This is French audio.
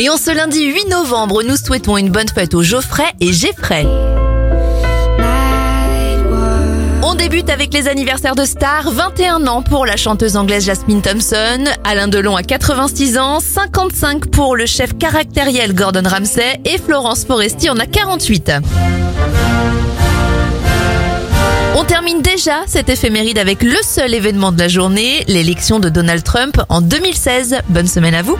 Et en ce lundi 8 novembre, nous souhaitons une bonne fête aux Geoffrey et Geoffrey. On débute avec les anniversaires de stars. 21 ans pour la chanteuse anglaise Jasmine Thompson, Alain Delon à 86 ans, 55 pour le chef caractériel Gordon Ramsay et Florence Foresti en a 48. On termine déjà cette éphéméride avec le seul événement de la journée, l'élection de Donald Trump en 2016. Bonne semaine à vous